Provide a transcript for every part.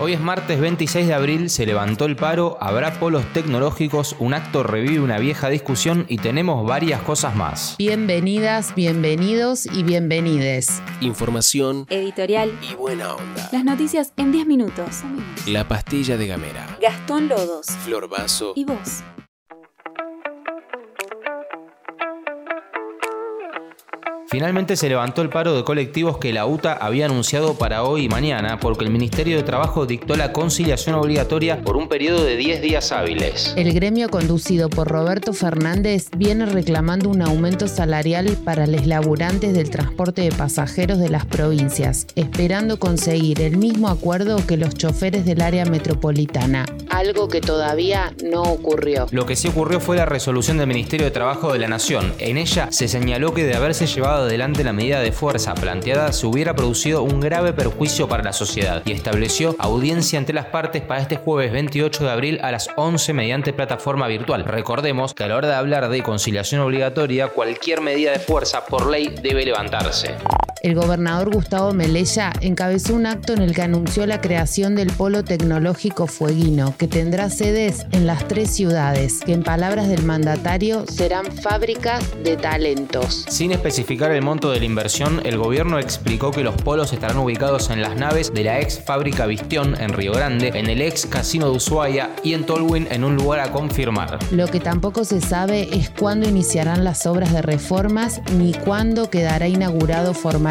Hoy es martes 26 de abril, se levantó el paro, habrá polos tecnológicos, un acto revive una vieja discusión y tenemos varias cosas más. Bienvenidas, bienvenidos y bienvenides. Información, Editorial. y buena onda. Las noticias en 10 minutos. La pastilla de Gamera. Gastón Lodos. Flor Vaso. ¿Y vos? Finalmente se levantó el paro de colectivos que la UTA había anunciado para hoy y mañana porque el Ministerio de Trabajo dictó la conciliación obligatoria por un periodo de 10 días hábiles. El gremio conducido por Roberto Fernández viene reclamando un aumento salarial para los laburantes del transporte de pasajeros de las provincias, esperando conseguir el mismo acuerdo que los choferes del área metropolitana, algo que todavía no ocurrió. Lo que sí ocurrió fue la resolución del Ministerio de Trabajo de la Nación. En ella se señaló que de haberse llevado adelante la medida de fuerza planteada se hubiera producido un grave perjuicio para la sociedad y estableció audiencia entre las partes para este jueves 28 de abril a las 11 mediante plataforma virtual. Recordemos que a la hora de hablar de conciliación obligatoria, cualquier medida de fuerza por ley debe levantarse. El gobernador Gustavo Melella encabezó un acto en el que anunció la creación del Polo Tecnológico Fueguino, que tendrá sedes en las tres ciudades, que en palabras del mandatario serán fábricas de talentos. Sin especificar el monto de la inversión, el gobierno explicó que los polos estarán ubicados en las naves de la ex fábrica Vistión en Río Grande, en el ex casino de Ushuaia y en Tolwyn en un lugar a confirmar. Lo que tampoco se sabe es cuándo iniciarán las obras de reformas ni cuándo quedará inaugurado formalmente.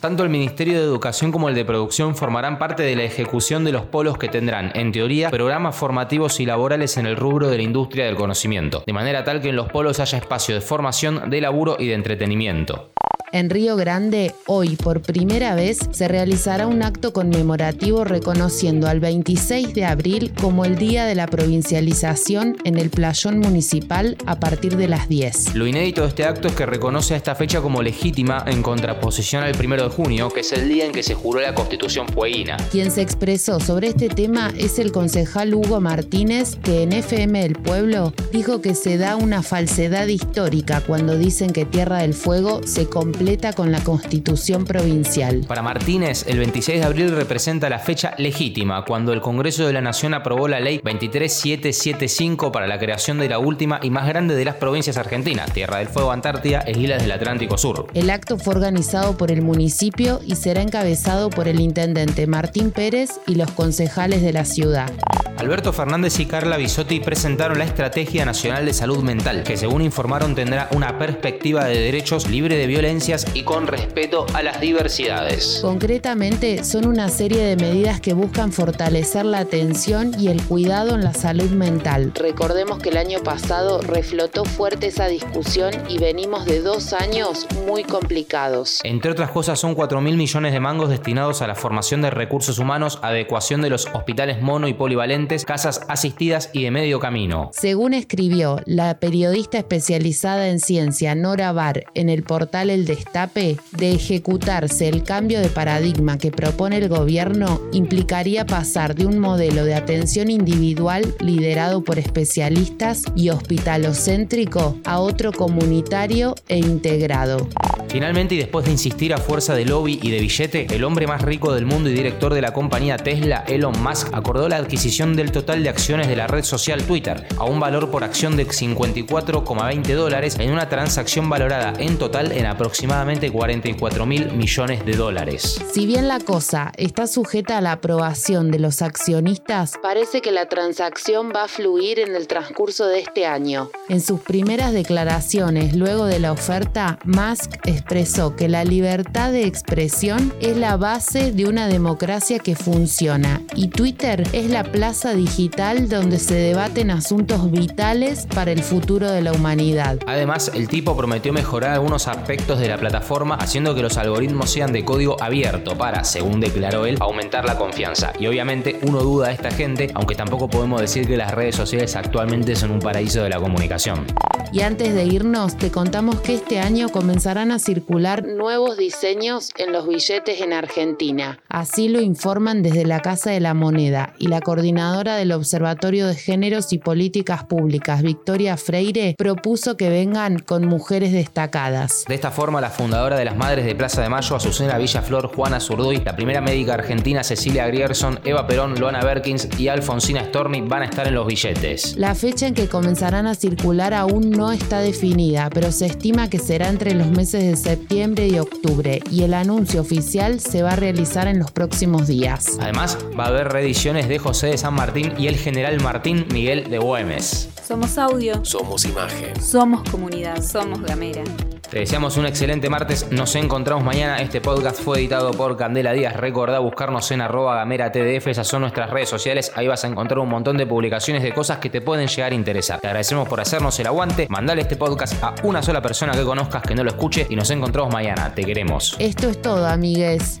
Tanto el Ministerio de Educación como el de Producción formarán parte de la ejecución de los polos que tendrán, en teoría, programas formativos y laborales en el rubro de la industria del conocimiento, de manera tal que en los polos haya espacio de formación, de laburo y de entretenimiento. En Río Grande, hoy por primera vez se realizará un acto conmemorativo reconociendo al 26 de abril como el Día de la Provincialización en el Playón Municipal a partir de las 10. Lo inédito de este acto es que reconoce a esta fecha como legítima en contraposición al 1 de junio, que es el día en que se juró la Constitución fueguina. Quien se expresó sobre este tema es el concejal Hugo Martínez, que en FM del Pueblo dijo que se da una falsedad histórica cuando dicen que Tierra del Fuego se completa con la Constitución provincial. Para Martínez, el 26 de abril representa la fecha legítima, cuando el Congreso de la Nación aprobó la ley 23775 para la creación de la última y más grande de las provincias argentinas, Tierra del Fuego, Antártida e Islas del Atlántico Sur. El acto fue organizado por el municipio y será encabezado por el intendente Martín Pérez y los concejales de la ciudad. Alberto Fernández y Carla Bisotti presentaron la Estrategia Nacional de Salud Mental, que según informaron tendrá una perspectiva de derechos libre de violencias y con respeto a las diversidades. Concretamente, son una serie de medidas que buscan fortalecer la atención y el cuidado en la salud mental. Recordemos que el año pasado reflotó fuerte esa discusión y venimos de dos años muy complicados. Entre otras cosas, son 4 mil millones de mangos destinados a la formación de recursos humanos, adecuación de los hospitales mono y polivalentes, casas asistidas y de medio camino. Según escribió la periodista especializada en ciencia Nora Bar en el portal El Destape, de ejecutarse el cambio de paradigma que propone el gobierno, implicaría pasar de un modelo de atención individual liderado por especialistas y hospitalocéntrico a otro comunitario e integrado. Finalmente, y después de insistir a fuerza de lobby y de billete, el hombre más rico del mundo y director de la compañía Tesla, Elon Musk, acordó la adquisición del total de acciones de la red social Twitter, a un valor por acción de 54,20 dólares en una transacción valorada en total en aproximadamente 44 mil millones de dólares. Si bien la cosa está sujeta a la aprobación de los accionistas, parece que la transacción va a fluir en el transcurso de este año. En sus primeras declaraciones luego de la oferta, Musk expresó que la libertad de expresión es la base de una democracia que funciona y Twitter es la plaza digital donde se debaten asuntos vitales para el futuro de la humanidad. Además, el tipo prometió mejorar algunos aspectos de la plataforma haciendo que los algoritmos sean de código abierto para, según declaró él, aumentar la confianza. Y obviamente uno duda de esta gente, aunque tampoco podemos decir que las redes sociales actualmente son un paraíso de la comunicación. Y antes de irnos, te contamos que este año comenzarán a circular nuevos diseños en los billetes en Argentina. Así lo informan desde la Casa de la Moneda y la coordinadora del Observatorio de Géneros y Políticas Públicas, Victoria Freire, propuso que vengan con mujeres destacadas. De esta forma, la fundadora de las Madres de Plaza de Mayo, Azucena Villaflor, Juana Zurduy, la primera médica argentina Cecilia Grierson, Eva Perón, Luana Berkins y Alfonsina Storni van a estar en los billetes. La fecha en que comenzarán a circular aún no está definida, pero se estima que será entre los meses de septiembre y octubre y el anuncio oficial se va a realizar en los próximos días. Además, va a haber reediciones de José de San Martín y el general Martín Miguel de Güemes. Somos audio. Somos imagen. Somos comunidad. Somos Gamera. Te deseamos un excelente martes. Nos encontramos mañana. Este podcast fue editado por Candela Díaz. Recordá buscarnos en arroba gamera TDF. Esas son nuestras redes sociales. Ahí vas a encontrar un montón de publicaciones de cosas que te pueden llegar a interesar. Te agradecemos por hacernos el aguante. Mandale este podcast a una sola persona que conozcas que no lo escuche y nos encontramos mañana. Te queremos. Esto es todo, amigues.